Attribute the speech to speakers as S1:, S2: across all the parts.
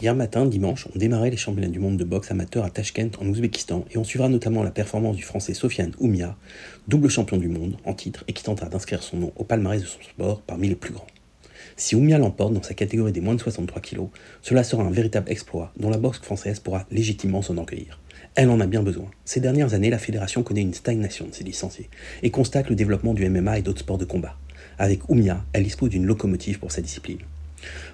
S1: Hier matin, dimanche, on démarrait les championnats du monde de boxe amateur à Tashkent en Ouzbékistan et on suivra notamment la performance du français Sofiane Oumia, double champion du monde en titre et qui tentera d'inscrire son nom au palmarès de son sport parmi les plus grands. Si Oumia l'emporte dans sa catégorie des moins de 63 kg, cela sera un véritable exploit dont la boxe française pourra légitimement s'enorgueillir. Elle en a bien besoin. Ces dernières années, la fédération connaît une stagnation de ses licenciés et constate le développement du MMA et d'autres sports de combat. Avec Oumia, elle dispose d'une locomotive pour sa discipline.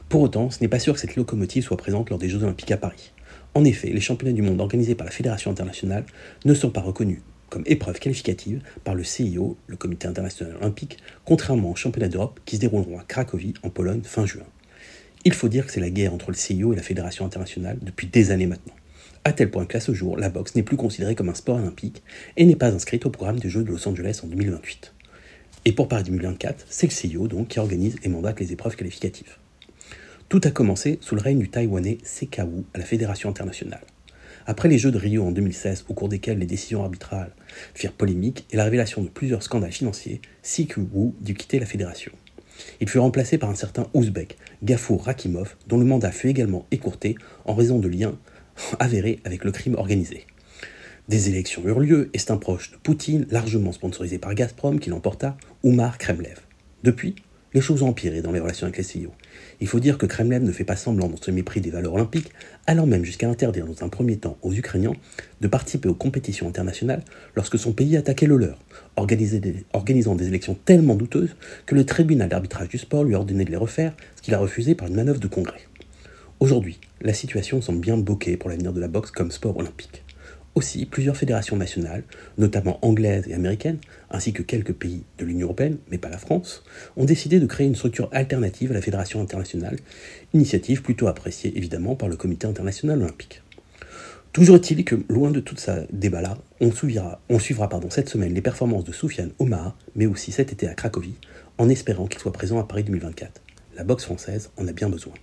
S1: Pour autant, ce n'est pas sûr que cette locomotive soit présente lors des Jeux Olympiques à Paris. En effet, les championnats du monde organisés par la Fédération internationale ne sont pas reconnus comme épreuve qualificative par le CIO, le Comité international olympique, contrairement aux championnats d'Europe qui se dérouleront à Cracovie, en Pologne, fin juin. Il faut dire que c'est la guerre entre le CIO et la Fédération internationale depuis des années maintenant. À tel point qu'à ce jour, la boxe n'est plus considérée comme un sport olympique et n'est pas inscrite au programme des Jeux de Los Angeles en 2028. Et pour Paris 2024, c'est le CIO donc qui organise et mandate les épreuves qualificatives. Tout a commencé sous le règne du Taïwanais Sekawu à la Fédération internationale. Après les Jeux de Rio en 2016, au cours desquels les décisions arbitrales firent polémique et la révélation de plusieurs scandales financiers, Sekawu dut quitter la fédération. Il fut remplacé par un certain Ouzbek, Gafour Rakimov, dont le mandat fut également écourté en raison de liens avérés avec le crime organisé. Des élections eurent lieu et c'est un proche de Poutine, largement sponsorisé par Gazprom, qui l'emporta, Oumar Kremlev. Depuis, les choses ont empiré dans les relations avec les CEO. Il faut dire que Kremlin ne fait pas semblant dans ce mépris des valeurs olympiques, allant même jusqu'à interdire dans un premier temps aux Ukrainiens de participer aux compétitions internationales lorsque son pays attaquait le leur, organisant des élections tellement douteuses que le tribunal d'arbitrage du sport lui a ordonné de les refaire, ce qu'il a refusé par une manœuvre de congrès. Aujourd'hui, la situation semble bien bokeh pour l'avenir de la boxe comme sport olympique. Aussi, plusieurs fédérations nationales, notamment anglaises et américaines, ainsi que quelques pays de l'Union européenne, mais pas la France, ont décidé de créer une structure alternative à la Fédération internationale, initiative plutôt appréciée évidemment par le Comité international olympique. Toujours est-il que, loin de tout ça débat-là, on suivra, on suivra pardon, cette semaine les performances de Soufiane Omar, mais aussi cet été à Cracovie, en espérant qu'il soit présent à Paris 2024. La boxe française en a bien besoin.